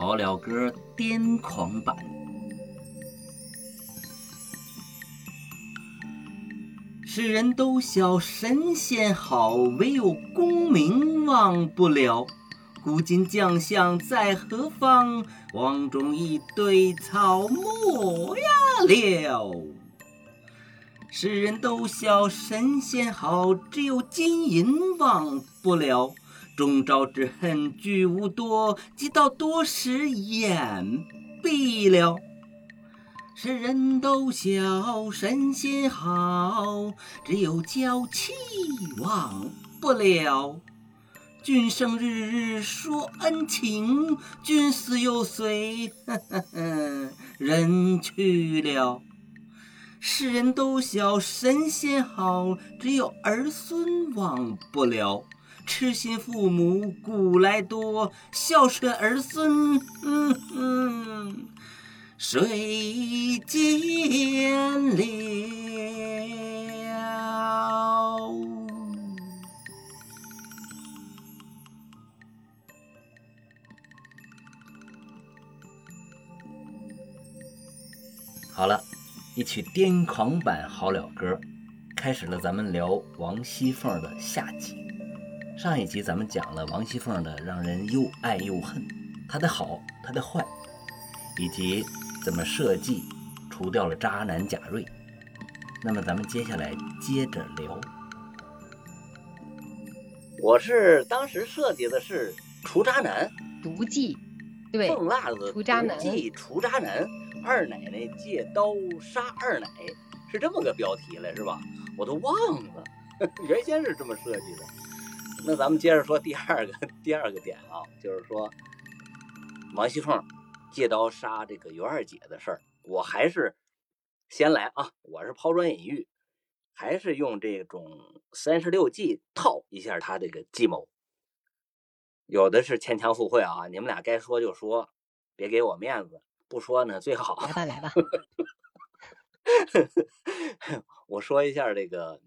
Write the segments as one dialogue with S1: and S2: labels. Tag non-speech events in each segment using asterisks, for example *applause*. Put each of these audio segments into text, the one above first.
S1: 好了歌癫狂版。世人都笑神仙好，唯有功名忘不了。古今将相在何方？王中一堆草没呀了。世人都笑神仙好，只有金银忘不了。中朝之恨聚无多，即到多时眼闭了。世人都晓神仙好，只有娇妻忘不了。君生日日说恩情，君死又随 *laughs* 人去了。世人都晓神仙好，只有儿孙忘不了。痴心父母古来多，孝顺儿孙，嗯嗯。谁见了？好了，一曲癫狂版好了歌，开始了咱们聊王熙凤的下集。上一集咱们讲了王熙凤的让人又爱又恨，她的好，她的坏，以及。怎么设计除掉了渣男贾瑞？那么咱们接下来接着聊。我是当时设计的是除渣男
S2: 毒计，对，
S1: 凤辣子
S2: 除渣男，
S1: 除渣男，二奶奶借刀杀二奶，是这么个标题了，是吧？我都忘了，*laughs* 原先是这么设计的。那咱们接着说第二个 *laughs* 第二个点啊，就是说王熙凤。借刀杀这个尤二姐的事儿，我还是先来啊！我是抛砖引玉，还是用这种三十六计套一下他这个计谋。有的是牵强附会啊，你们俩该说就说，别给我面子，不说呢最好。
S2: 来吧，来吧。*laughs* *laughs*
S1: 我说一下这个，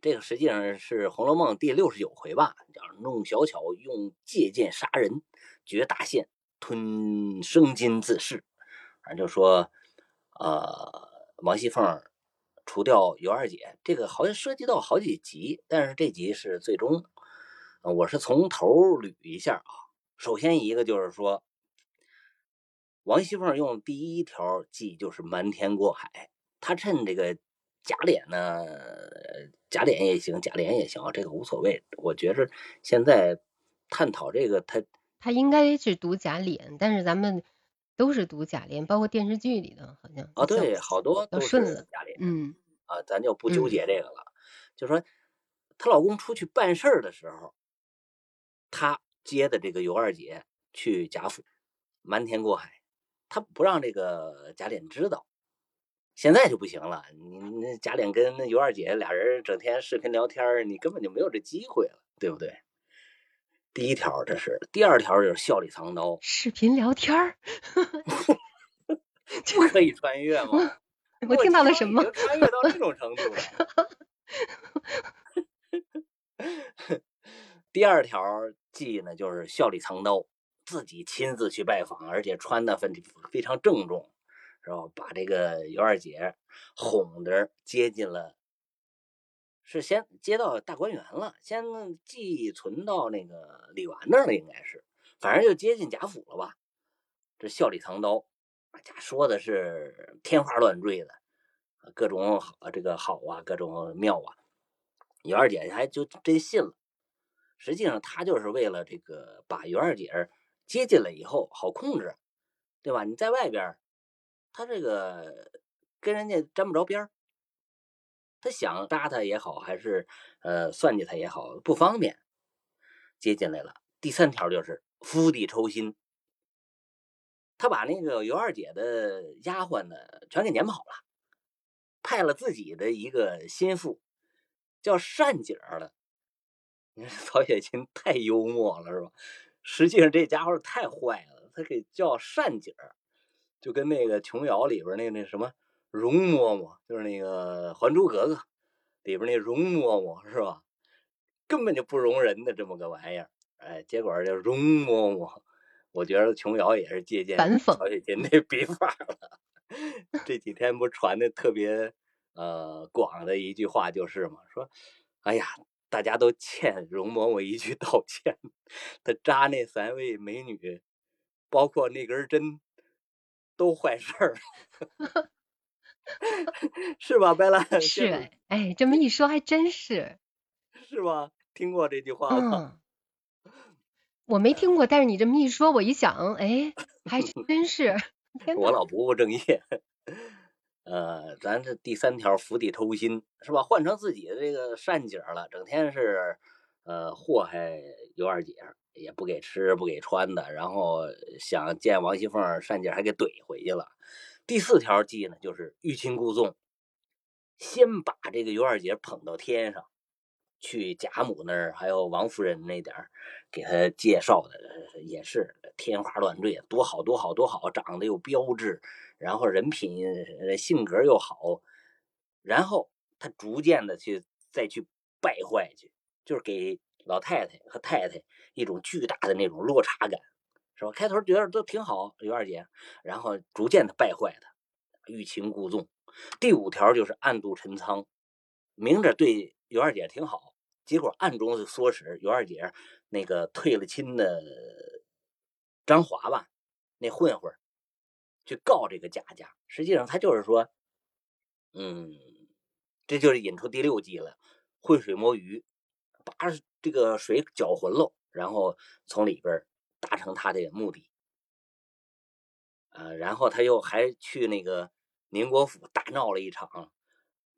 S1: 这个实际上是《红楼梦》第六十九回吧，叫弄小巧用借剑杀人，绝大限。吞生金自噬，反正就说，呃，王熙凤除掉尤二姐，这个好像涉及到好几集，但是这集是最终，我是从头捋一下啊。首先一个就是说，王熙凤用第一条计就是瞒天过海，她趁这个假脸呢，假脸也行，假脸也行，这个无所谓。我觉着现在探讨这个，他。
S2: 他应该是读假脸，但是咱们都是读假脸，包括电视剧里的，好像
S1: 啊，对，好多都是假脸，
S2: 嗯，
S1: 啊，咱就不纠结这个了。就说她老公出去办事儿的时候，她接的这个尤二姐去贾府，瞒天过海，她不让这个贾琏知道。现在就不行了，你那贾琏跟那尤二姐俩人整天视频聊天，你根本就没有这机会了，对不对？第一条这是，第二条就是笑里藏刀，
S2: 视频聊天儿，*laughs* *laughs*
S1: 不可以穿越吗？*laughs*
S2: 我听到了什么？
S1: 穿越到这种程度了。第二条记呢，就是笑里藏刀，自己亲自去拜访，而且穿的非非常郑重，是吧？把这个尤二姐哄着接近了。是先接到大观园了，先寄存到那个李纨那儿了，应该是，反正就接近贾府了吧。这笑里藏刀，家说的是天花乱坠的，各种好这个好啊，各种妙啊。尤二姐还就真信了。实际上他就是为了这个把尤二姐接进来以后好控制，对吧？你在外边，他这个跟人家沾不着边儿。他想搭他也好，还是呃算计他也好，不方便接进来了。第三条就是釜底抽薪，他把那个尤二姐的丫鬟呢全给撵跑了，派了自己的一个心腹叫单姐儿了。*laughs* 你看曹雪芹太幽默了，是吧？实际上这家伙太坏了，他给叫单姐儿，就跟那个琼瑶里边那那什么。容嬷嬷就是那个《还珠格格》里边那容嬷嬷是吧？根本就不容人的这么个玩意儿，哎，结果这容嬷嬷我觉得琼瑶也是借鉴
S2: 反讽
S1: 曹雪芹那笔法了。这几天不传的特别呃广的一句话就是嘛，说，哎呀，大家都欠容嬷嬷一句道歉，她扎那三位美女，包括那根针，都坏事儿，*laughs* 是吧，白兰？
S2: 是哎，哎，这么一说还真是，*laughs*
S1: 是吧？听过这句话吗？
S2: 嗯，我没听过，但是你这么一说，我一想，哎，还真是。
S1: 我，老不务正业。呃，咱这第三条釜底抽薪是吧？换成自己的这个善姐了，整天是呃祸害尤二姐，也不给吃不给穿的，然后想见王熙凤，单姐还给怼回去了。第四条计呢，就是欲擒故纵，先把这个尤二姐捧到天上，去贾母那儿，还有王夫人那点儿给她介绍的，也是天花乱坠，多好多好多好，长得又标致，然后人品、性格又好，然后他逐渐的去再去败坏去，就是给老太太和太太一种巨大的那种落差感，是吧？开头觉得都挺好，尤二姐，然后逐渐的败坏她，欲擒故纵。第五条就是暗度陈仓，明着对尤二姐挺好，结果暗中是唆使尤二姐那个退了亲的张华吧，那混混去告这个贾家。实际上他就是说，嗯，这就是引出第六计了，浑水摸鱼，把这个水搅浑喽，然后从里边达成他的目的。呃，然后他又还去那个宁国府大闹了一场，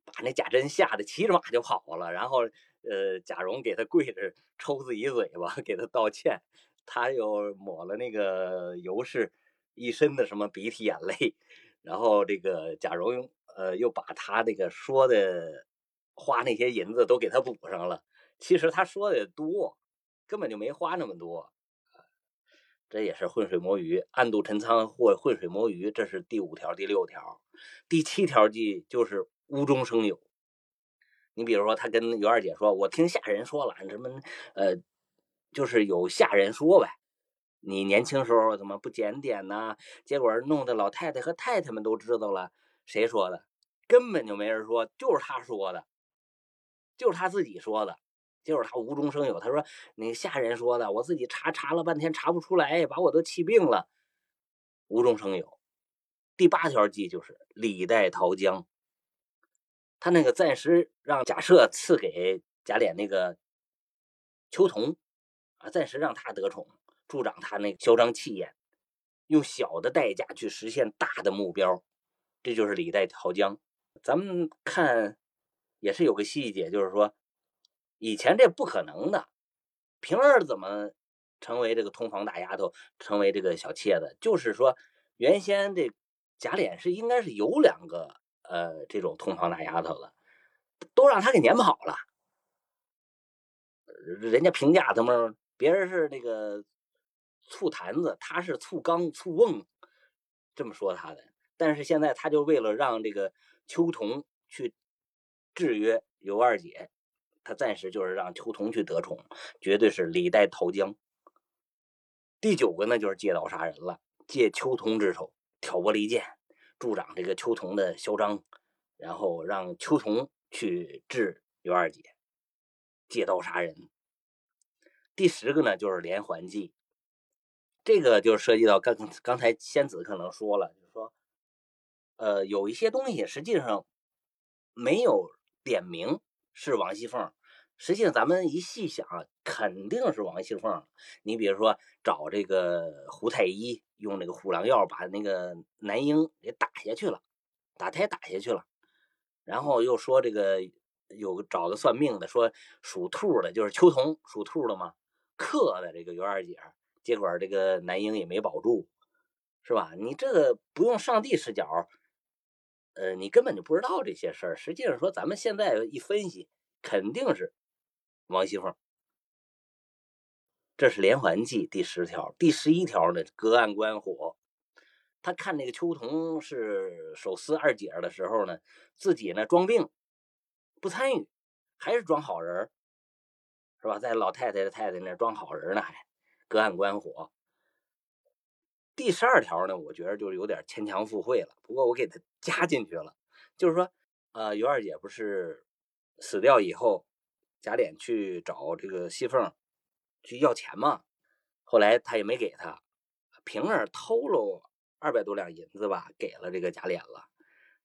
S1: 把那贾珍吓得骑着马就跑了。然后，呃，贾蓉给他跪着抽自己嘴巴，给他道歉。他又抹了那个尤氏一身的什么鼻涕眼泪，然后这个贾蓉呃又把他那个说的花那些银子都给他补上了。其实他说的也多，根本就没花那么多。这也是浑水摸鱼，暗度陈仓或浑水摸鱼，这是第五条、第六条。第七条计就是无中生有。你比如说，他跟尤二姐说：“我听下人说了，什么呃，就是有下人说呗，你年轻时候怎么不检点呢？结果弄得老太太和太太们都知道了。谁说的？根本就没人说，就是他说的，就是他自己说的。”就是他无中生有，他说那下人说的，我自己查查了半天查不出来，把我都气病了。无中生有。第八条计就是李代桃僵，他那个暂时让贾赦赐给贾琏那个秋桐啊，暂时让他得宠，助长他那个嚣张气焰，用小的代价去实现大的目标，这就是李代桃僵。咱们看也是有个细节，就是说。以前这不可能的，平儿怎么成为这个通房大丫头，成为这个小妾的？就是说，原先这贾琏是应该是有两个呃这种通房大丫头的，都让他给撵跑了。人家评价他们，别人是那个醋坛子，他是醋缸、醋瓮，这么说他的。但是现在他就为了让这个秋桐去制约尤二姐。他暂时就是让秋桐去得宠，绝对是李代桃僵。第九个呢，就是借刀杀人了，借秋桐之手挑拨离间，助长这个秋桐的嚣张，然后让秋桐去治尤二姐，借刀杀人。第十个呢，就是连环计，这个就涉及到刚刚才仙子可能说了，就是说，呃，有一些东西实际上没有点名是王熙凤。实际上，咱们一细想啊，肯定是王熙凤。你比如说，找这个胡太医用那个虎狼药把那个男婴给打下去了，打胎打下去了。然后又说这个有找个算命的，说属兔的，就是秋桐属兔的嘛，克的这个尤二姐，结果这个男婴也没保住，是吧？你这个不用上帝视角，呃，你根本就不知道这些事儿。实际上说，咱们现在一分析，肯定是。王熙凤，这是连环计第十条。第十一条呢，隔岸观火。他看那个秋桐是手撕二姐的时候呢，自己呢装病，不参与，还是装好人是吧？在老太太的太太那装好人呢，还隔岸观火。第十二条呢，我觉得就是有点牵强附会了，不过我给他加进去了，就是说，呃，尤二姐不是死掉以后，贾琏去找这个熙凤去要钱嘛，后来他也没给他，平儿偷了二百多两银子吧，给了这个贾琏了，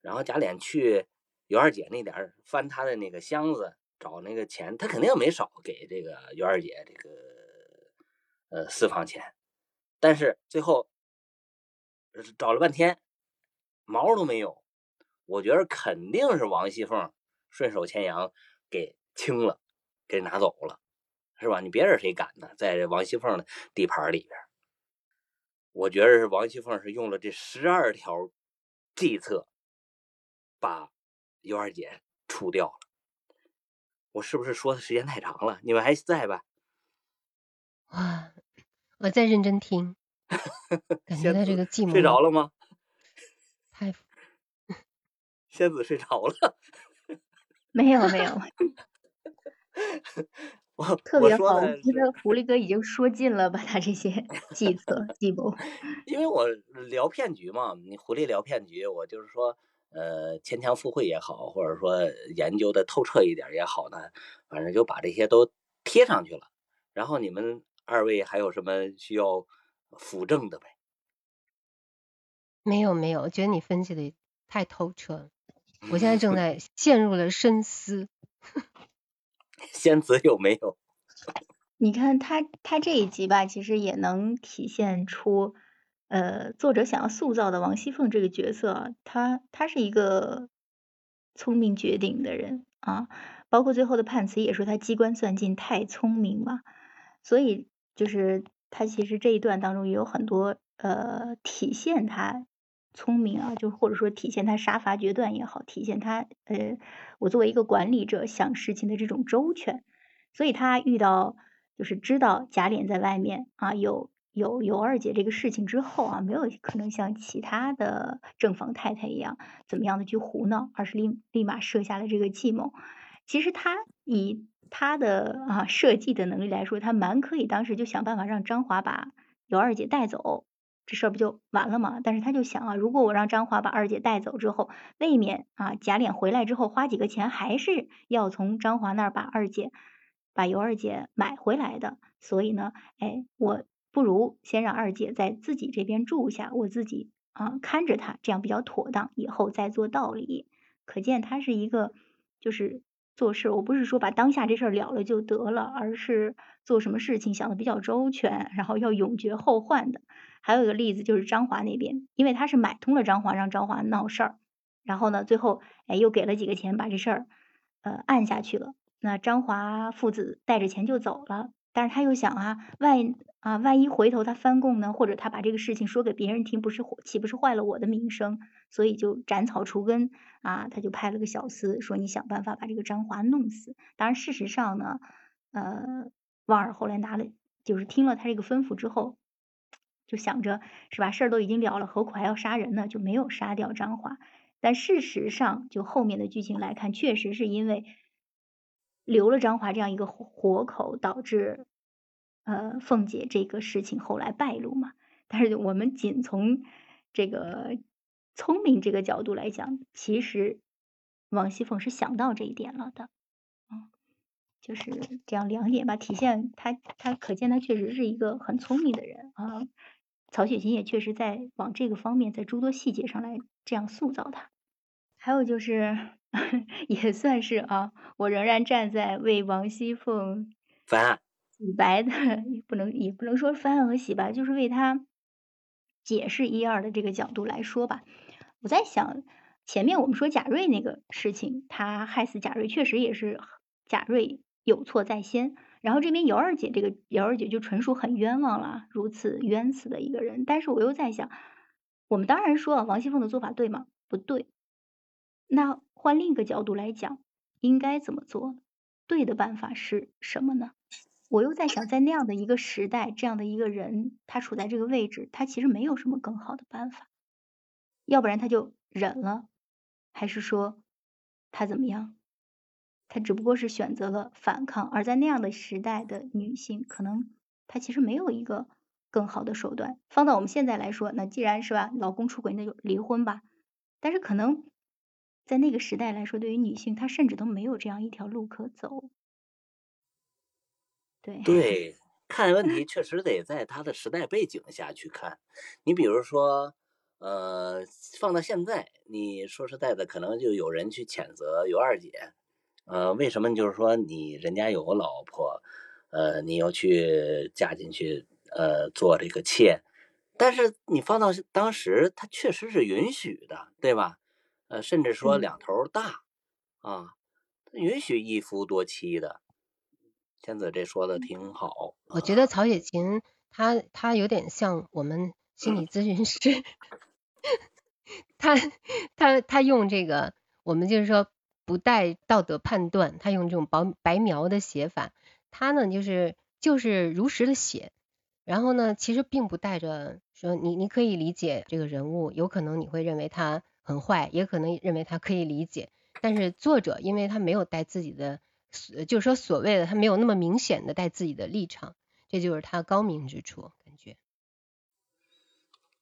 S1: 然后贾琏去尤二姐那点翻他的那个箱子找那个钱，他肯定没少给这个尤二姐这个呃私房钱，但是最后。找了半天，毛都没有。我觉得肯定是王熙凤顺手牵羊给清了，给拿走了，是吧？你别人谁敢呢？在王熙凤的地盘里边，我觉得是王熙凤是用了这十二条计策，把尤二姐除掉了。我是不是说的时间太长了？你们还在吧？
S2: 哇，我在认真听。*laughs* 感觉他这个寂寞
S1: 睡着了吗？
S2: 太，*laughs*
S1: 仙子睡着了？*laughs*
S3: 没有没有，*laughs*
S1: 我
S3: 特别好。
S1: 我
S3: 觉得狐狸哥已经说尽了，把他这些 *laughs* 计策计谋。*laughs*
S1: 因为我聊骗局嘛，你狐狸聊骗局，我就是说，呃，牵强附会也好，或者说研究的透彻一点也好呢，反正就把这些都贴上去了。然后你们二位还有什么需要？辅证的呗，
S2: 没有没有，我觉得你分析的太透彻了，我现在正在陷入了深思。
S1: 仙子有没有？*laughs*
S3: 你看他他这一集吧，其实也能体现出，呃，作者想要塑造的王熙凤这个角色，他他是一个聪明绝顶的人啊，包括最后的判词也说他机关算尽，太聪明嘛，所以就是。他其实这一段当中也有很多呃体现他聪明啊，就或者说体现他杀伐决断也好，体现他呃我作为一个管理者想事情的这种周全。所以他遇到就是知道贾琏在外面啊有有有二姐这个事情之后啊，没有可能像其他的正房太太一样怎么样的去胡闹，而是立立马设下了这个计谋。其实他以他的啊设计的能力来说，他蛮可以当时就想办法让张华把尤二姐带走，这事儿不就完了吗？但是他就想啊，如果我让张华把二姐带走之后，未免啊贾琏回来之后花几个钱，还是要从张华那儿把二姐把尤二姐买回来的。所以呢，哎，我不如先让二姐在自己这边住下，我自己啊看着她，这样比较妥当，以后再做道理。可见他是一个就是。做事，我不是说把当下这事儿了了就得了，而是做什么事情想的比较周全，然后要永绝后患的。还有一个例子就是张华那边，因为他是买通了张华，让张华闹事儿，然后呢，最后哎又给了几个钱把这事儿呃按下去了。那张华父子带着钱就走了，但是他又想啊，万啊万一回头他翻供呢，或者他把这个事情说给别人听，不是岂不是坏了我的名声？所以就斩草除根啊，他就派了个小厮说：“你想办法把这个张华弄死。”当然，事实上呢，呃，旺儿后来拿了，就是听了他这个吩咐之后，就想着是吧，事儿都已经了了，何苦还要杀人呢？就没有杀掉张华。但事实上，就后面的剧情来看，确实是因为留了张华这样一个活口，导致呃凤姐这个事情后来败露嘛。但是我们仅从这个。聪明这个角度来讲，其实王熙凤是想到这一点了的，嗯，就是这样两点吧，体现他他可见他确实是一个很聪明的人啊。曹雪芹也确实在往这个方面，在诸多细节上来这样塑造他。还有就是 *laughs* 也算是啊，我仍然站在为王熙凤
S1: 翻案
S3: 洗白的，也不能也不能说翻案和洗白，就是为他解释一二的这个角度来说吧。我在想，前面我们说贾瑞那个事情，他害死贾瑞，确实也是贾瑞有错在先。然后这边尤二姐，这个尤二姐就纯属很冤枉了，如此冤死的一个人。但是我又在想，我们当然说王熙凤的做法对吗？不对。那换另一个角度来讲，应该怎么做？对的办法是什么呢？我又在想，在那样的一个时代，这样的一个人，他处在这个位置，他其实没有什么更好的办法。要不然他就忍了，还是说他怎么样？她只不过是选择了反抗，而在那样的时代的女性，可能她其实没有一个更好的手段。放到我们现在来说，那既然是吧，老公出轨那就离婚吧。但是可能在那个时代来说，对于女性，她甚至都没有这样一条路可走。对。
S1: 对，看问题确实得在她的时代背景下去看。你比如说，呃，放到现在，你说实在的，可能就有人去谴责尤二姐，呃，为什么？就是说你人家有个老婆，呃，你要去嫁进去，呃，做这个妾，但是你放到当时，他确实是允许的，对吧？呃，甚至说
S3: 嗯
S1: 两头大，啊，允许一夫多妻的。天子这说的挺好，啊
S2: 我觉得曹雪芹他他有点像我们心理咨询师，*laughs* 他他他用这个我们就是说不带道德判断，他用这种白白描的写法，他呢就是就是如实的写，然后呢其实并不带着说你你可以理解这个人物，有可能你会认为他很坏，也可能认为他可以理解，但是作者因为他没有带自己的。就是说，所谓的他没有那么明显的带自己的立场，这就是他高明之处，感觉。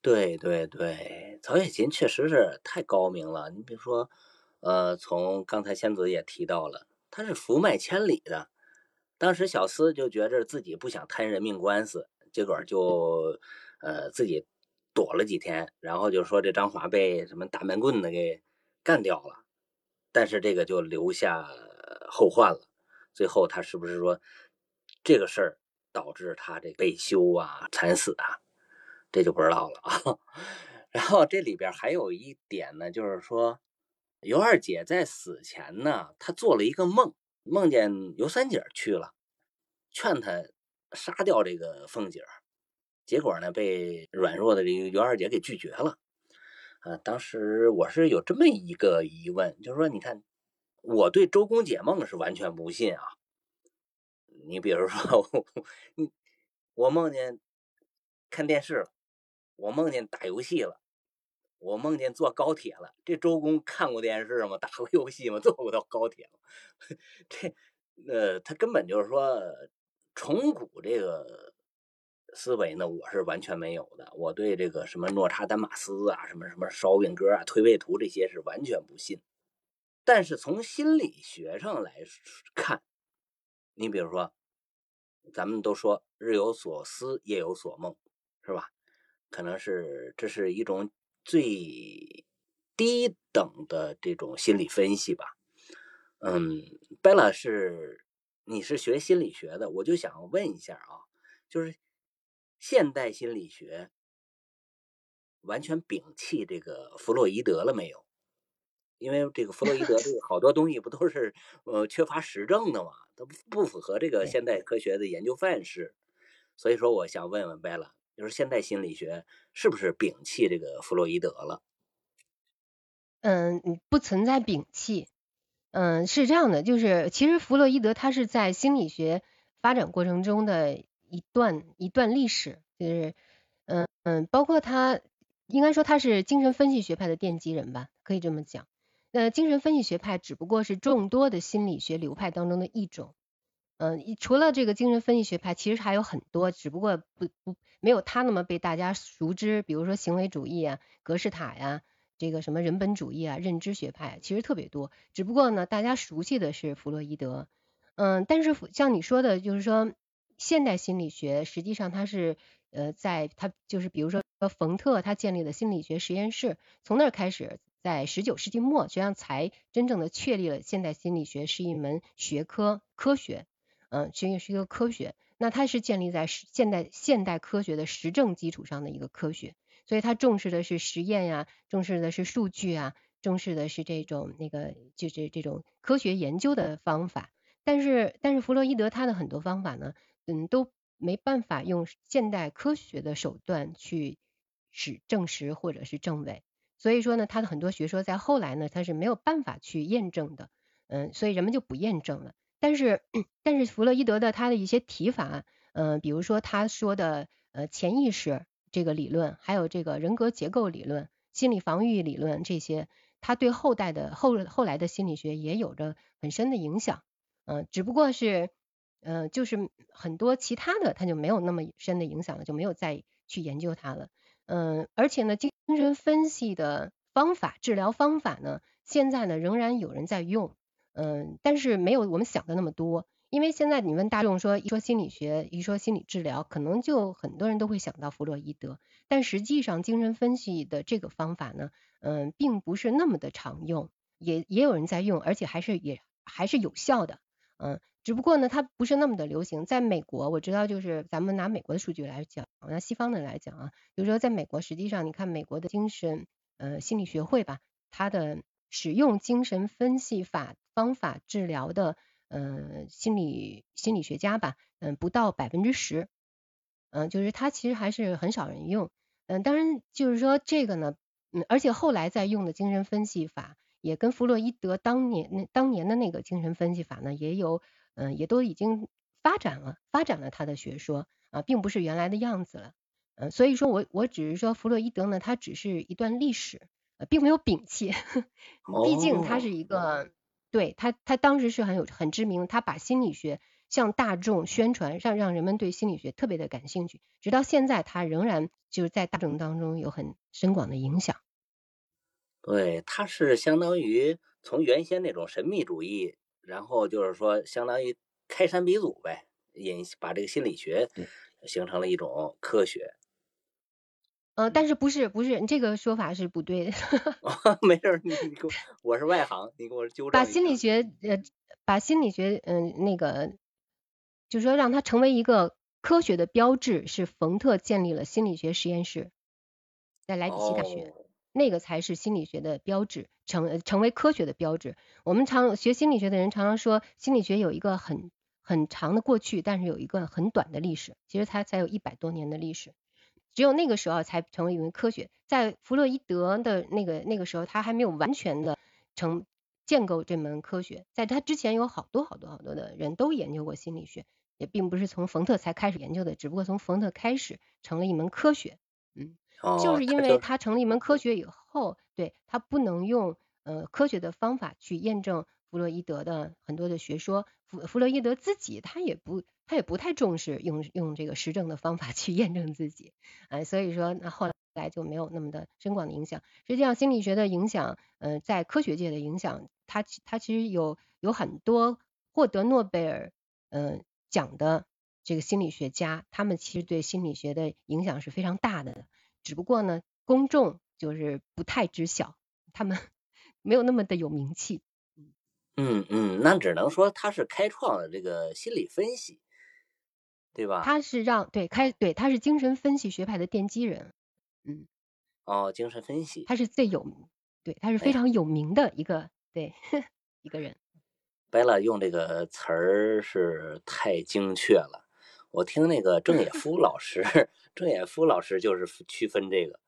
S1: 对对对，曹雪芹确实是太高明了。你比如说，呃，从刚才仙子也提到了，他是福脉千里的。当时小厮就觉着自己不想摊人命官司，结果就呃自己躲了几天，然后就说这张华被什么大闷棍子给干掉了，但是这个就留下后患了。最后他是不是说这个事儿导致他这被休啊、惨死啊？这就不知道了啊。*laughs* 然后这里边还有一点呢，就是说尤二姐在死前呢，她做了一个梦，梦见尤三姐去了，劝她杀掉这个凤姐，结果呢被软弱的这个尤二姐给拒绝了。啊，当时我是有这么一个疑问，就是说，你看我对周公解梦是完全不信啊。你比如说，*laughs* 你我梦见看电视了。我梦见打游戏了，我梦见坐高铁了。这周公看过电视吗？*laughs* 打过游戏吗？坐过到高铁吗？*laughs* 这，呃，他根本就是说重古这个思维呢，我是完全没有的。我对这个什么诺查丹马斯啊，什么什么烧饼歌啊、推背图这些是完全不信。但是从心理学上来看，你比如说，咱们都说日有所思，夜有所梦，是吧？可能是这是一种最低等的这种心理分析吧。嗯，贝拉是你是学心理学的，我就想问一下啊，就是现代心理学完全摒弃这个弗洛伊德了没有？因为这个弗洛伊德这个 *laughs* 好多东西不都是呃缺乏实证的嘛，它不符合这个现代科学的研究范式。所以说，我想问问贝拉。就是现代心理学是不是摒弃这个弗洛伊德了？
S2: 嗯，不存在摒弃。嗯，是这样的，就是其实弗洛伊德他是在心理学发展过程中的一段一段历史，就是嗯嗯，包括他应该说他是精神分析学派的奠基人吧，可以这么讲。那精神分析学派只不过是众多的心理学流派当中的一种。嗯，除了这个精神分析学派，其实还有很多，只不过不不没有他那么被大家熟知。比如说行为主义啊、格式塔呀、这个什么人本主义啊、认知学派，其实特别多。只不过呢，大家熟悉的是弗洛伊德。嗯，但是像你说的，就是说现代心理学实际上它是呃，在它就是比如说冯特他建立的心理学实验室，从那儿开始，在十九世纪末，实际上才真正的确立了现代心理学是一门学科科学。嗯，其实验是一个科学，那它是建立在现代现代科学的实证基础上的一个科学，所以它重视的是实验呀，重视的是数据啊，重视的是这种那个就是这种科学研究的方法。但是但是弗洛伊德他的很多方法呢，嗯，都没办法用现代科学的手段去使证实或者是证伪，所以说呢，他的很多学说在后来呢，他是没有办法去验证的，嗯，所以人们就不验证了。但是，*clears throat* 但是弗洛伊德的他的一些提法，嗯、比如说他说的呃潜意识这个理论，还有这个人格结构理论、心理防御理论这些，他对后代的后后来的心理学也有着很深的影响，嗯、只不过是呃，就是很多其他的他就没有那么深的影响了，就没有再去研究它了。嗯，而且呢，精神分析的方法、治疗方法呢，现在呢仍然有人在用，嗯，但是没有我们想的那么多。因为现在你问大众说一说心理学，一说心理治疗，可能就很多人都会想到弗洛伊德，但实际上精神分析的这个方法呢，嗯，并不是那么的常用，也也有人在用，而且还是也还是有效的，嗯，只不过呢，它不是那么的流行。在美国，我知道就是咱们拿美国的数据来讲，拿西方的来讲啊，比如说在美国，实际上你看美国的精神呃心理学会吧，它的使用精神分析法方法治疗的。呃，心理心理学家吧，嗯，不到百分之十，嗯，就是他其实还是很少人用，嗯，当然就是说这个呢，嗯，而且后来在用的精神分析法，也跟弗洛伊德当年那当年的那个精神分析法呢，也有，嗯，也都已经发展了，发展了他的学说啊，并不是原来的样子了，嗯，所以说我我只是说弗洛伊德呢，他只是一段历史，并没有摒弃，*laughs* 毕竟他是一个。对他，他当时是很有很知名，他把心理学向大众宣传，让让人们对心理学特别的感兴趣，直到现在，他仍然就是在大众当中有很深广的影响。
S1: 对，他是相当于从原先那种神秘主义，然后就是说相当于开山鼻祖呗，引把这个心理学形成了一种科学。
S2: 呃，但是不是不是，你这个说法是不对的。*laughs*
S1: 没事，你你给我，我是外行，你给我纠正。
S2: 把心理学呃，把心理学嗯那个，就是说让它成为一个科学的标志，是冯特建立了心理学实验室，在莱比锡大学，那个才是心理学的标志，成成为科学的标志。我们常学心理学的人常常说，心理学有一个很很长的过去，但是有一个很短的历史，其实它才有一百多年的历史。只有那个时候才成为一门科学，在弗洛伊德的那个那个时候，他还没有完全的成建构这门科学。在他之前，有好多好多好多的人都研究过心理学，也并不是从冯特才开始研究的，只不过从冯特开始成了一门科学。嗯，就是因为他成了一门科学以后，对他不能用呃科学的方法去验证弗洛伊德的很多的学说。弗弗洛伊德自己他也不。他也不太重视用用这个实证的方法去验证自己，哎，所以说那后来就没有那么的深广的影响。实际上心理学的影响，呃，在科学界的影响，它它其实有有很多获得诺贝尔呃奖的这个心理学家，他们其实对心理学的影响是非常大的，只不过呢，公众就是不太知晓，他们 *laughs* 没有那么的有名气。
S1: 嗯嗯，那只能说他是开创了这个心理分析。对吧？
S2: 他是让对开对，他是精神分析学派的奠基人，嗯，
S1: 哦，精神分析，
S2: 他是最有名，对，他是非常有名的一个对 *laughs* 一个人。
S1: 白了，用这个词儿是太精确了。我听那个郑也夫老师，*laughs* 郑也夫老师就是区分这个，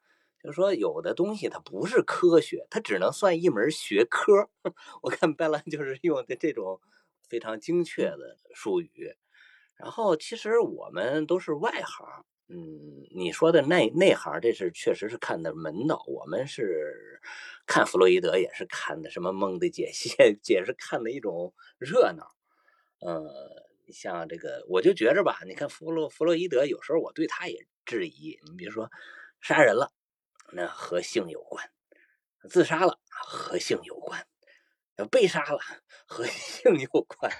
S1: 就是说有的东西它不是科学，它只能算一门学科。*laughs* 我看白兰就是用的这种非常精确的术语。然后其实我们都是外行，嗯，你说的内内行，这是确实是看的门道。我们是看弗洛伊德，也是看的什么梦的解析，*laughs* 也是看的一种热闹。呃，像这个，我就觉着吧，你看弗洛弗洛伊德，有时候我对他也质疑。你比如说，杀人了，那和性有关；自杀了，和性有关。被杀了和 *laughs* 性有关，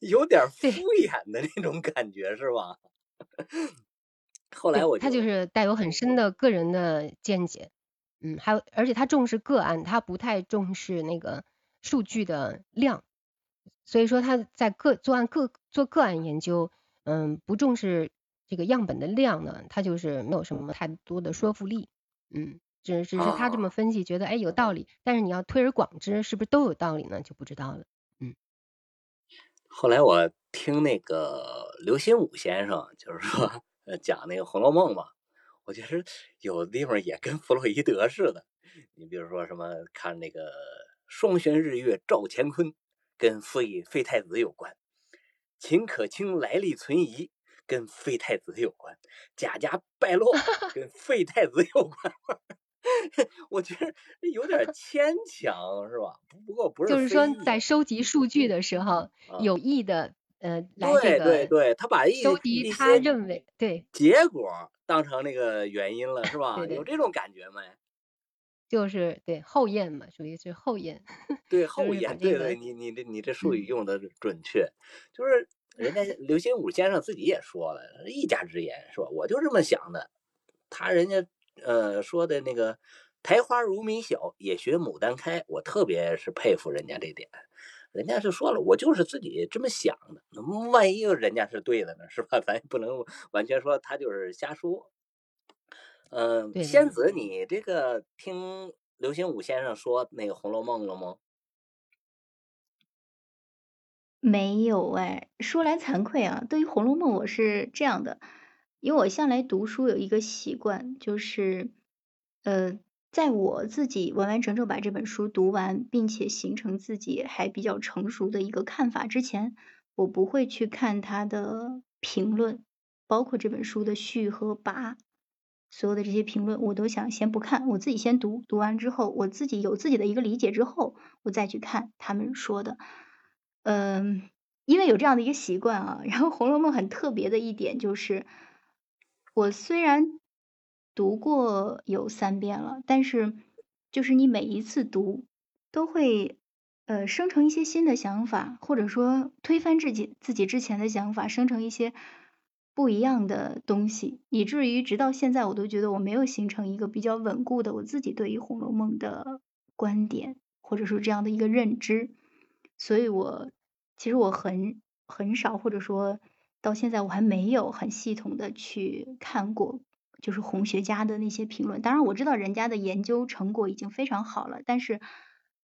S1: 有点敷衍的那种感觉是吧？*laughs* 后来我
S2: 他就是带有很深的个人的见解，嗯，还有而且他重视个案，他不太重视那个数据的量，所以说他在个做案个做个案研究，嗯，不重视这个样本的量呢，他就是没有什么太多的说服力，嗯。只只是他这么分析，觉得哎有道理，但是你要推而广之，是不是都有道理呢？就不知道了。嗯。*laughs*
S1: 后来我听那个刘心武先生，就是说讲那个《红楼梦》嘛，我觉得有的地方也跟弗洛伊德似的。你比如说什么，看那个双悬日月照乾坤，跟废废太子有关；秦可卿来历存疑，跟废太子有关；贾家败落，*laughs* 跟废太子有关。*laughs* 我觉得有点 *laughs* 牵强，是吧？不过不是。
S2: 就是说，在收集数据的时候，有意的呃来这
S1: 对对
S2: 个
S1: 对，他把一
S2: 收集他认为对，
S1: 结果当成那个原因了，是吧？
S2: 对对
S1: 有这种感觉没？
S2: 就是对后验嘛，属于是后验。
S1: 对，后验，对对，你你这你这术语
S2: 嗯
S1: 用的准确，就是人家刘心武先生自己也说了，一家之言是吧？我就这么想的，他人家呃说的那个苔花如米小，也学牡丹开，我特别是佩服人家这点。人家是说了，我就是自己这么想的，那万一人家是对的呢，是吧？*laughs* 咱也不能完全说他就是瞎说。嗯、仙子，你这个听刘心武先生说那个《红楼梦》了吗？
S3: 没有哎，说来惭愧啊，对于《红楼梦》我是这样的，因为我向来读书有一个习惯，就是呃，在我自己完完整整把这本书读完，并且形成自己还比较成熟的一个看法之前，我不会去看它的评论，包括这本书的序和跋，所有的这些评论我都想先不看，我自己先读，读完之后我自己有自己的一个理解之后，我再去看他们说的。嗯，因为有这样的一个习惯啊，然后《红楼梦》很特别的一点就是，我虽然读过有三遍了，但是就是你每一次读都会呃生成一些新的想法，或者说推翻自己自己之前的想法，生成一些不一样的东西，以至于直到现在我都觉得我没有形成一个比较稳固的我自己对于《红楼梦》的观点，或者说这样的一个认知。所以我其实我很很少，或者说到现在我还没有很系统的去看过，就是红学家的那些评论。当然我知道人家的研究成果已经非常好了，但是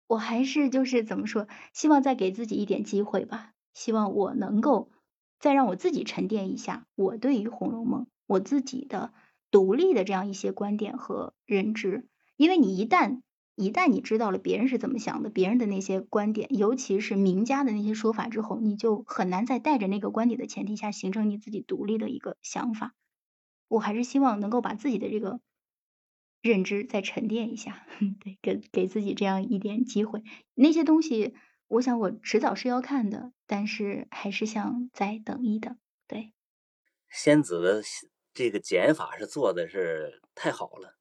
S3: 我还是就是怎么说，希望再给自己一点机会吧，希望我能够再让我自己沉淀一下我对于《红楼梦》我自己的独立的这样一些观点和认知，因为你一旦一旦你知道了别人是怎么想的，别人的那些观点，尤其是名家的那些说法之后，你就很难在带着那个观点的前提下形成你自己独立的一个想法。我还是希望能够把自己的这个认知再沉淀一下，*laughs* 对，给给自己这样一点机会。那些东西，我想我迟早是要看的，但是还是想再等一等。对，
S1: 仙子的这个减法是做的是太好了，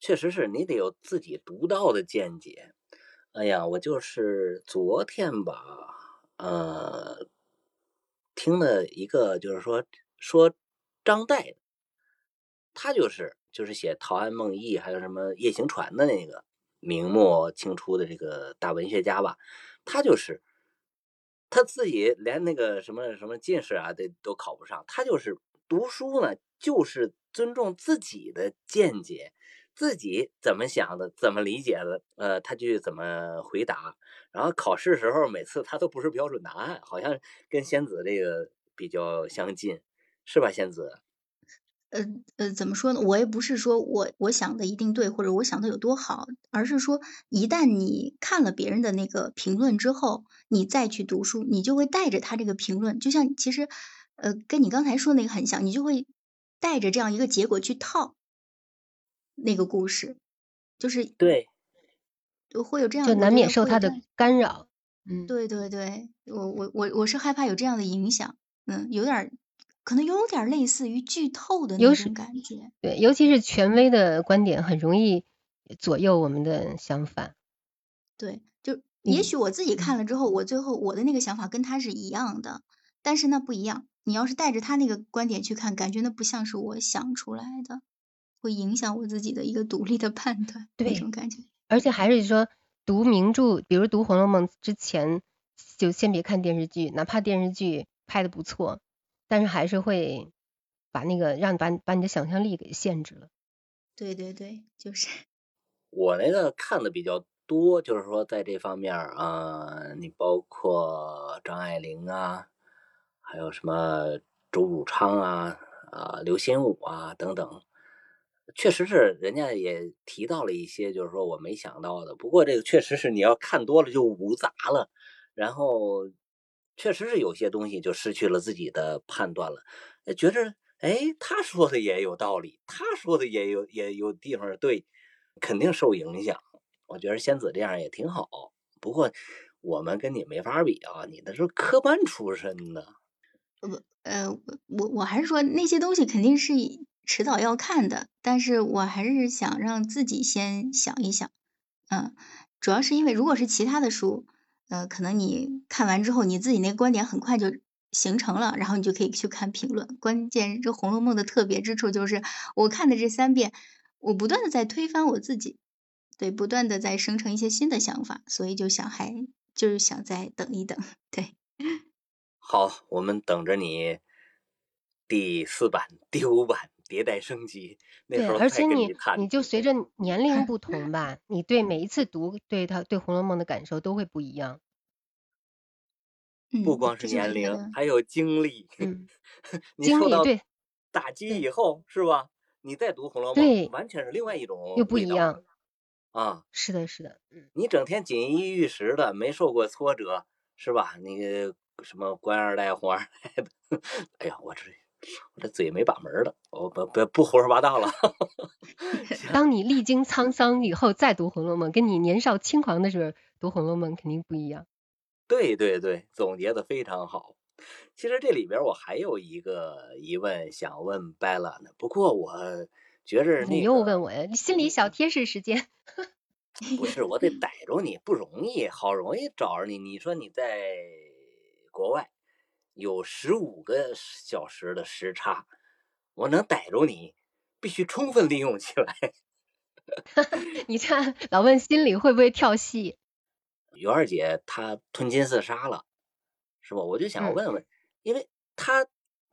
S1: 确实是你得有自己独到的见解。哎呀，我就是昨天吧，呃，听了一个就是说说张岱，他就是就是写《陶庵梦忆》还有什么《夜行船》的那个明末清初的这个大文学家吧，他就是他自己连那个什么什么进士啊，都都考不上。他就是读书呢，就是尊重自己的见解，自己怎么想的，怎么理解的，呃，他就怎么回答。然后考试时候，每次他都不是标准答案，好像跟仙子这个比较相近，是吧，仙子？
S3: 呃呃，怎么说呢？我也不是说我我想的一定对，或者我想的有多好，而是说，一旦你看了别人的那个评论之后，你再去读书，你就会带着他这个评论，就像其实，呃，跟你刚才说那个很像，你就会带着这样一个结果去套那个故事，就是
S1: 对，
S3: 会有这样，
S2: 就难免受他的干扰。嗯，
S3: 对对对，我我我我是害怕有这样的影响，嗯，有点儿，可能有点类似于剧透的那种感觉。
S2: 对，尤其是权威的观点，很容易左右我们的想法。
S3: 对，就也
S2: 嗯
S3: 许我自己看
S2: 嗯
S3: 了之后，我最后我的那个想法跟他是一样的，但是那不一样。你要是带着他那个观点去看，感觉那不像是我想出来的，会影响我自己的一个独立的判断，那
S2: 对
S3: 种感觉。
S2: 而且还是说读名著，比如读《红楼梦》之前，就先别看电视剧，哪怕电视剧拍的不错，但是还是会把那个让你把把你的想象力给限制了。
S3: 对对对，就是
S1: 我那个看的比较多，就是说在这方面儿啊、你包括张爱玲啊，还有什么周汝昌啊、啊刘心武啊等等，确实是人家也提到了一些，就是说我没想到的。不过这个确实是你要看多了就五杂了，然后确实是有些东西就失去了自己的判断了，觉着哎他说的也有道理，他说的也有也有地方对，肯定受影响。我觉得仙子这样也挺好，不过我们跟你没法比啊，你那是科班出身的，
S3: 不呃我我还是说那些东西肯定是迟早要看的，但是我还是想让自己先想一想，嗯，主要是因为如果是其他的书，呃，可能你看完之后你自己那个观点很快就形成了，然后你就可以去看评论。关键这《红楼梦》的特别之处就是我看的这三遍，我不断的在推翻我自己，对，不断的在生成一些新的想法，所以就想还就是想再等一等，对。
S1: 好，我们等着你第四版、第五版迭代升级，那
S2: 对，
S1: 时候
S2: 而且你
S1: 你
S2: 就随着年龄不同 *laughs* 吧，你对每一次读对他对《红楼梦》的感受都会不一样。
S3: 嗯，
S1: 不光是年龄，还有经历。
S2: 嗯，*laughs*
S1: 你受到
S2: 经历对
S1: 打击以后，是吧？你再读《红楼梦
S2: 对》，
S1: 完全是另外一种
S2: 又不一样。
S1: 啊！
S2: 是的，是的，嗯，
S1: 你整天锦衣玉食的，没受过挫折，是吧？那个什么官二代、红二代的，*laughs* 哎呀，我这我这嘴没把门儿的，我不不不胡说八道了。*laughs*
S2: 当你历经沧桑以后再读《红楼梦》，跟你年少轻狂的时候读《红楼梦》肯定不一样。
S1: 对对对，总结的非常好。其实这里边我还有一个疑问想问 Bella 呢，不过我觉着
S2: 你
S1: 那个
S2: 又问我呀，心理小贴士时间。*laughs*
S1: 不是，我得逮着你，不容易，好容易找着你。你说你在国外有十五个小时的时差，我能逮着你，必须充分利用起来。*laughs*
S2: 你看老问心里会不会跳戏？*laughs*
S1: 尤二姐她吞金自杀了，是吧？我就想
S2: 嗯
S1: 问问，因为她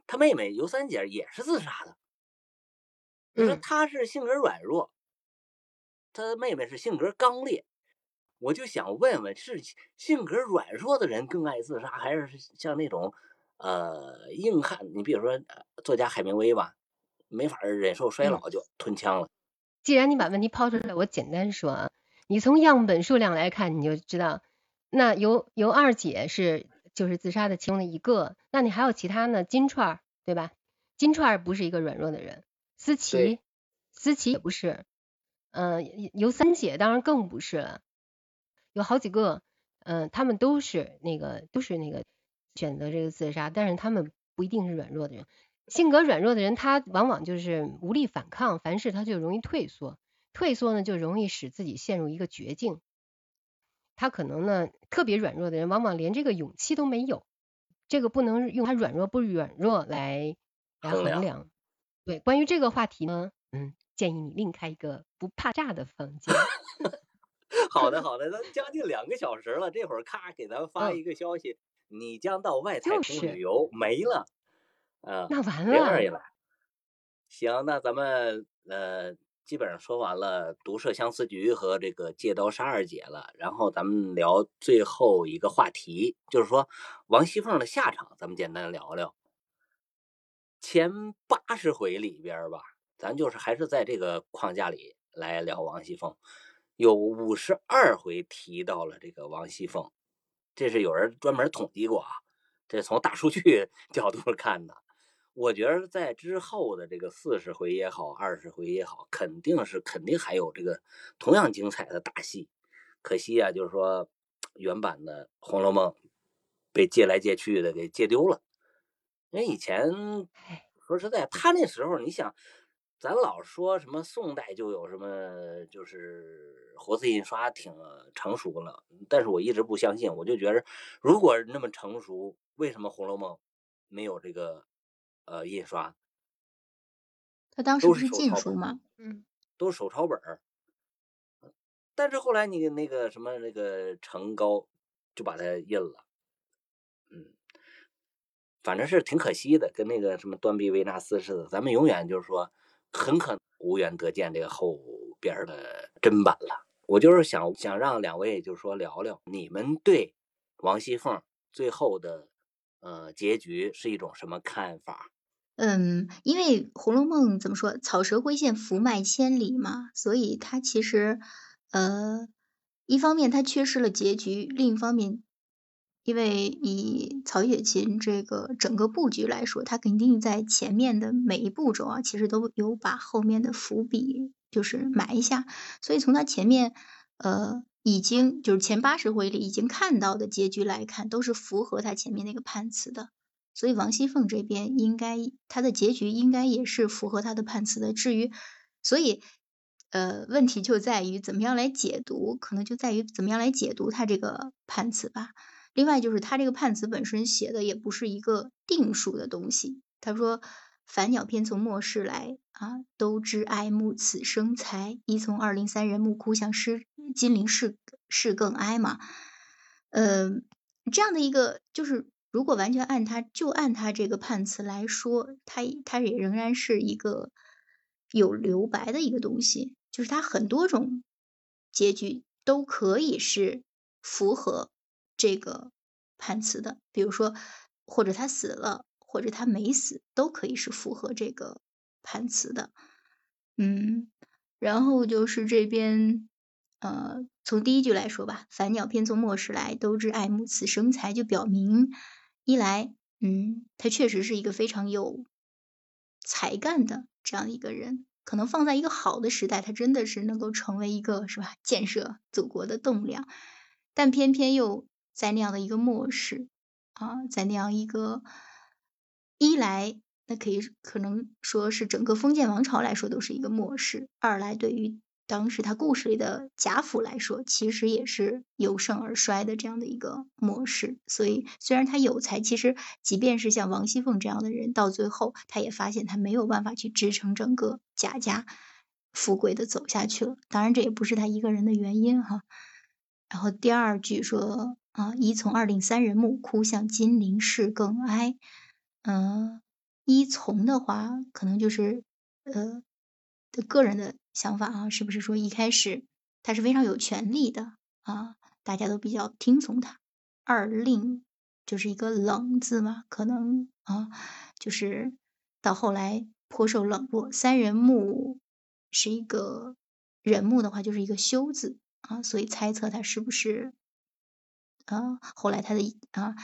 S1: 她妹妹尤三姐也是自杀的，你说
S2: 嗯
S1: 她是性格软弱，她妹妹是性格刚烈，我就想问问，是性格软弱的人更爱自杀，还是像那种呃硬汉？你比如说呃作家海明威吧，没法忍受衰
S2: 嗯
S1: 老就吞枪了。
S2: 既然你把问题抛出来，我简单说啊，你从样本数量来看，你就知道，那由由二姐是就是自杀的其中的一个，那你还有其他呢？金钏儿对吧？金钏儿不是一个软弱的人，思琪，思琪也不是，嗯、尤三姐当然更不是了，有好几个，嗯、他们都是那个都是那个选择这个自杀，但是他们不一定是软弱的人。性格软弱的人，他往往就是无力反抗，凡事他就容易退缩，退缩呢就容易使自己陷入一个绝境。他可能呢特别软弱的人，往往连这个勇气都没有。这个不能用他软弱不软弱来来
S1: 衡量
S2: 衡量。对，关于这个话题呢，嗯，建议你另开一个不怕炸的房间。*laughs* *laughs*
S1: 好的，好的，那将近两个小时了，这会儿咔给咱发
S2: 嗯
S1: 一个消息，你将到外太空
S2: 就是
S1: 旅游，没了，啊，
S2: 那完
S1: 零儿一
S2: 了，
S1: 来。行，那咱们呃基本上说完了毒麝相思菊和这个借刀杀二姐了，然后咱们聊最后一个话题，就是说王熙凤的下场，咱们简单聊聊。前八十回里边吧，咱就是还是在这个框架里来聊王熙凤，有五十二回提到了这个王熙凤，这是有人专门统计过啊，这从大数据 *laughs* 角度看的。我觉得在之后的这个四十回也好，二十回也好，肯定是肯定还有这个同样精彩的大戏。可惜啊，就是说原版的《红楼梦》被借来借去的给借丢了。因为以前说实在，他那时候你想，咱老说什么宋代就有什么就是活字印刷挺成熟了，但是我一直不相信，我就觉着如果那么成熟，为什么《红楼梦》没有这个呃印刷？
S3: 他当时是禁书吗？
S2: 嗯，
S1: 都是手抄本儿。但是后来你那个什么那个程高就把它印了，嗯，反正是挺可惜的，跟那个什么断臂维纳斯似的，咱们永远就是说很可能无缘得见这个后边的真版了。我就是想想让两位就是说聊聊你们对王熙凤最后的呃结局是一种什么看法？
S3: 嗯，因为《红楼梦》怎么说，草蛇灰线，福脉千里嘛，所以它其实，呃，一方面它缺失了结局，另一方面，因为以曹雪芹这个整个布局来说，他肯定在前面的每一步骤啊，其实都有把后面的伏笔就是埋下，所以从他前面，呃，已经就是前八十回里已经看到的结局来看，都是符合他前面那个判词的。所以王熙凤这边应该他的结局应该也是符合他的判词的。至于，所以呃问题就在于怎么样来解读，可能就在于怎么样来解读他这个判词吧。另外就是他这个判词本身写的也不是一个定数的东西。他说：“凡鸟偏从末世来啊，都知爱慕此生才。一从二零三人目，哭向失金陵事事更哀嘛。”呃，这样的一个就是，如果完全按他就按他这个判词来说，他他也仍然是一个有留白的一个东西，就是他很多种结局都可以是符合。这个判词的，比如说，或者他死了，或者他没死，都可以是符合这个判词的。嗯，然后就是这边，呃，从第一句来说吧，“凡鸟偏从末世来，都知爱慕此生才”，就表明一来，嗯，他确实是一个非常有才干的这样一个人，可能放在一个好的时代，他真的是能够成为一个是吧，建设祖国的栋梁，但偏偏又。在那样的一个末世啊，在那样一个一来，那可以可能说是整个封建王朝来说都是一个末世；二来，对于当时他故事里的贾府来说，其实也是由盛而衰的这样的一个末世。所以，虽然他有才，其实即便是像王熙凤这样的人，到最后他也发现他没有办法去支撑整个贾家富贵的走下去了。当然，这也不是他一个人的原因哈。然后第二句说。啊，一从二令三人木，哭向金陵事更哀。嗯，一从的话，可能就是呃的个人的想法啊，是不是说一开始他是非常有权力的啊，大家都比较听从他。二令就是一个冷字嘛，可能啊就是到后来颇受冷落。三人木是一个人木的话，就是一个休字啊，所以猜测他是不是。啊，后来他的啊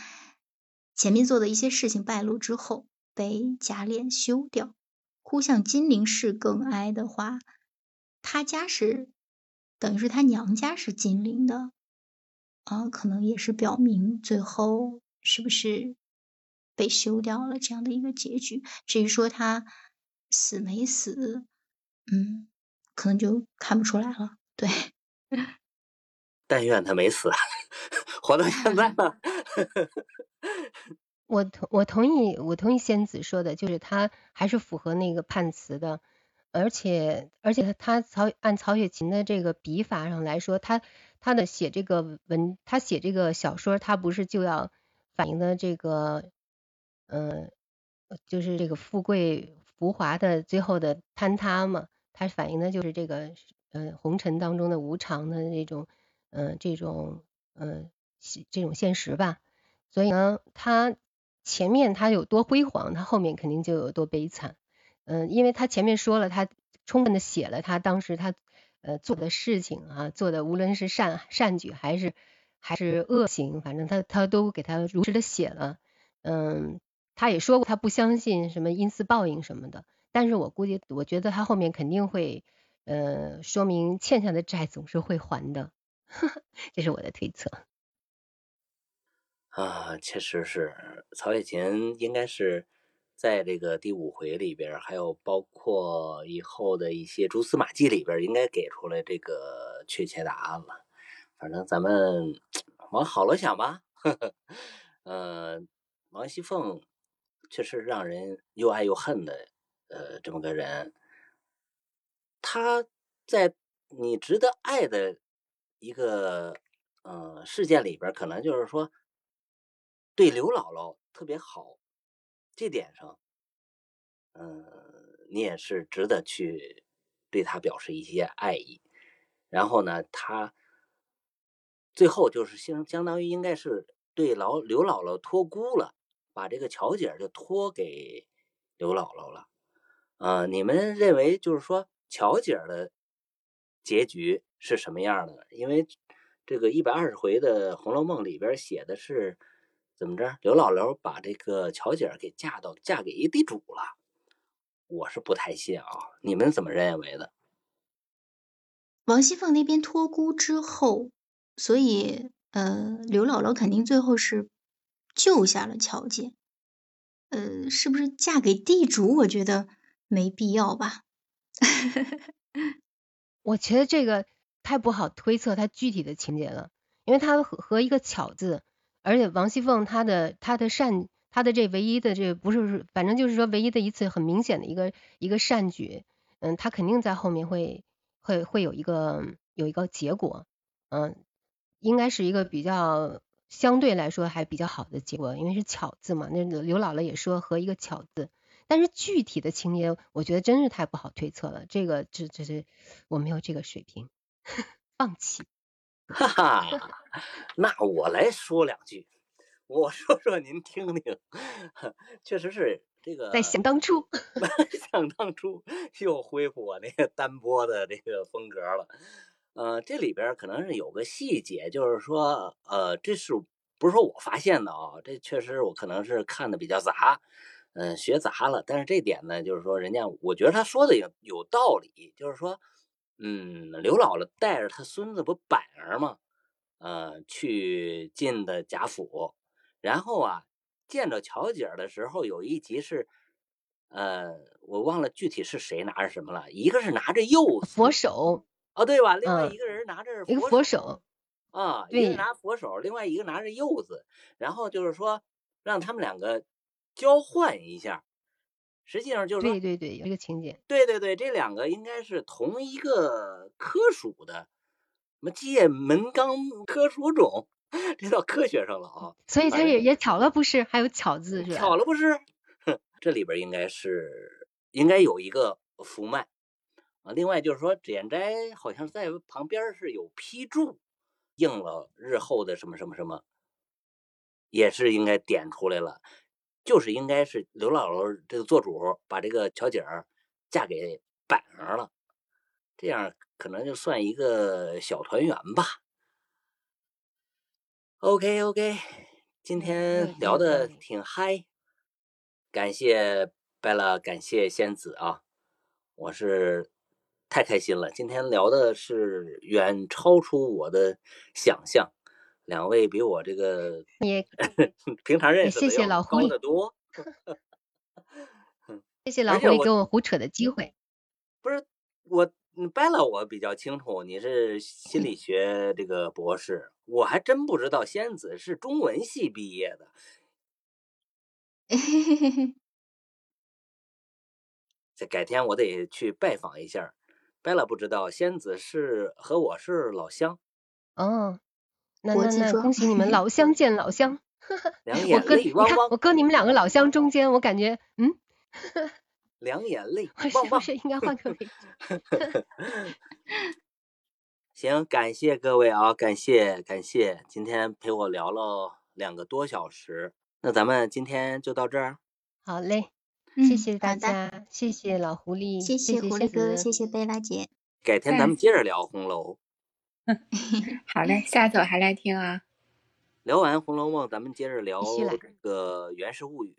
S3: 前面做的一些事情败露之后，被贾琏休掉。哭向金陵事更哀的话，他家是等于是他娘家是金陵的啊，可能也是表明最后是不是被休掉了这样的一个结局。至于说他死没死，嗯，可能就看不出来了。对，*laughs*
S1: 但愿他没死。活到现在了，
S2: 我同我同意，我同意仙子说的，就是他还是符合那个判词的，而且而且他曹按曹雪芹的这个笔法上来说，他他的写这个文，他写这个小说，他不是就要反映的这个，嗯，就是这个富贵浮华的最后的坍塌嘛，他反映的就是这个，嗯，红尘当中的无常的那种，嗯，这种，嗯。这种现实吧，所以呢，他前面他有多辉煌，他后面肯定就有多悲惨。嗯，因为他前面说了，他充分的写了他当时他呃做的事情啊，做的无论是善善举还是还是恶行，反正他他都给他如实的写了。嗯，他也说过他不相信什么因私报应什么的，但是我估计我觉得他后面肯定会呃说明欠下的债总是会还的，*laughs* 这是我的推测。
S1: 啊，确实是曹雪芹应该是在这个第五回里边，还有包括以后的一些蛛丝马迹里边，应该给出来这个确切答案了。反正咱们 *tsk* 往好了想吧。呵呵呃，王熙凤确实让人又爱又恨的，呃，这么个人。他在你值得爱的一个呃事件里边，可能就是说。对刘姥姥特别好，这点上，嗯，你也是值得去对她表示一些爱意。然后呢，他最后就是相相当于应该是对老刘姥姥托孤了，把这个巧姐就托给刘姥姥了。啊，你们认为就是说巧姐的结局是什么样的？因为这个一百二十回的《红楼梦》里边写的是。怎么着？刘姥姥把这个巧姐给嫁到嫁给一地主了，我是不太信啊。你们怎么认为的？
S3: 王熙凤那边托孤之后，所以呃，刘姥姥肯定最后是救下了巧姐。呃，是不是嫁给地主？我觉得没必要吧。*laughs*
S2: 我觉得这个太不好推测它具体的情节了，因为它和和一个巧字，而且王熙凤她的她的善，她的这唯一的这不是，反正就是说唯一的一次很明显的一个一个善举，嗯，她肯定在后面会会会有一个有一个结果，嗯，应该是一个比较相对来说还比较好的结果，因为是巧字嘛，那刘姥姥也说和一个巧字。但是具体的情节，我觉得真是太不好推测了。这个，这这是我没有这个水平，*laughs* 放弃。*laughs*
S1: 哈哈，那我来说两句，我说说您听听。*laughs* 确实是这个，
S2: 在想当初，*laughs*
S1: 想当初又恢复我那个单播的这个风格了。呃，这里边可能是有个细节，就是说，呃，这是不是说我发现的啊？这确实我可能是看的比较杂。嗯，学杂了，但是这点呢，就是说，人家我觉得他说的有有道理，就是说，嗯，刘姥姥带着她孙子不板儿吗，呃，去进的贾府，然后啊，见着巧姐的时候，有一集是，呃，我忘了具体是谁拿着什么了，一个是拿着柚子
S2: 佛手，
S1: 哦，对吧？另外一个人拿着
S2: 一个佛手，
S1: 啊，一个拿佛手，另外一个拿着柚子，然后就是说让他们两个。交换一下，实际上就是
S2: 对对对，有这个情节。
S1: 对对对，这两个应该是同一个科属的，什么界门纲科属种，这到科学上了啊。
S2: 所以它也也巧了，不是？还有巧字是吧？
S1: 巧了不是？这里边应该是应该有一个福脉啊。另外就是说，简斋好像在旁边是有批注，应了日后的什么什么什么，也是应该点出来了。就是应该是刘姥姥这个做主，把这个巧姐儿嫁给板上了，这样可能就算一个小团圆吧。OK OK，今天聊的挺嗨，感谢拜了，感谢仙子啊，我是太开心了，今天聊的是远超出我的想象。两位比我这个
S2: 也 *laughs*
S1: 平常认识 *laughs*
S2: 谢谢老狐狸
S1: 的多，
S2: 谢谢老胡给我胡扯的机会。
S1: 不是我掰了，我比较清楚你是心理学这个博士，我还真不知道仙子是中文系毕业的。*laughs* 这改天我得去拜访一下。掰了不知道仙子是和我是老乡。
S2: 哦。那那那恭喜你们 *laughs* 老乡见老乡，*laughs*
S1: 我
S2: 搁你看我搁你们两个老乡中间，我感觉嗯，*laughs*
S1: 两眼泪
S2: 是不是应该换个位置？
S1: 行，感谢各位啊，感谢感谢，今天陪我聊了两个多小时，那咱们今天就到这儿。
S2: 好嘞，谢谢大家，谢谢老狐狸，谢
S3: 谢狐狸哥，谢谢贝拉姐，
S1: 改天咱们接着聊红楼。*laughs*
S4: 好嘞，下次我还来听啊。
S1: 聊完《红楼梦》，咱们接着聊这个《源氏物语》，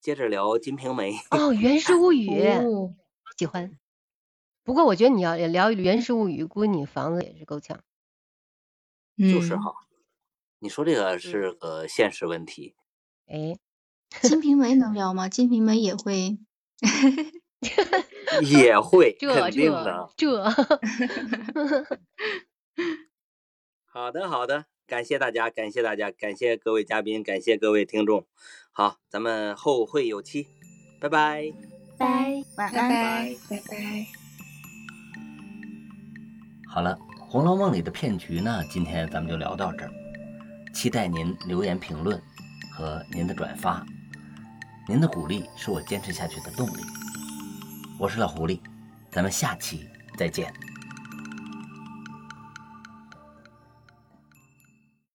S1: 接着聊《金瓶梅》。
S2: 哦，《源氏物语》*laughs* 喜欢。不过我觉得你要聊《源氏物语》，估计你房子也是够呛。
S1: 就是哈，你说这个是个现实问题。
S2: 哎，《
S3: 金瓶梅》能聊吗？《金瓶梅》也会。*laughs*
S1: 也会，肯定的。
S2: 这，*laughs*
S1: 好的，好的，感谢大家，感谢大家，感谢各位嘉宾，感谢各位听众。好，咱们后会有期，拜拜，
S3: 拜，晚安，
S4: 拜拜，拜拜。
S1: 好了，《红楼梦》里的骗局呢，今天咱们就聊到这儿。期待您留言评论和您的转发，您的鼓励是我坚持下去的动力。我是老狐狸，咱们下期再见。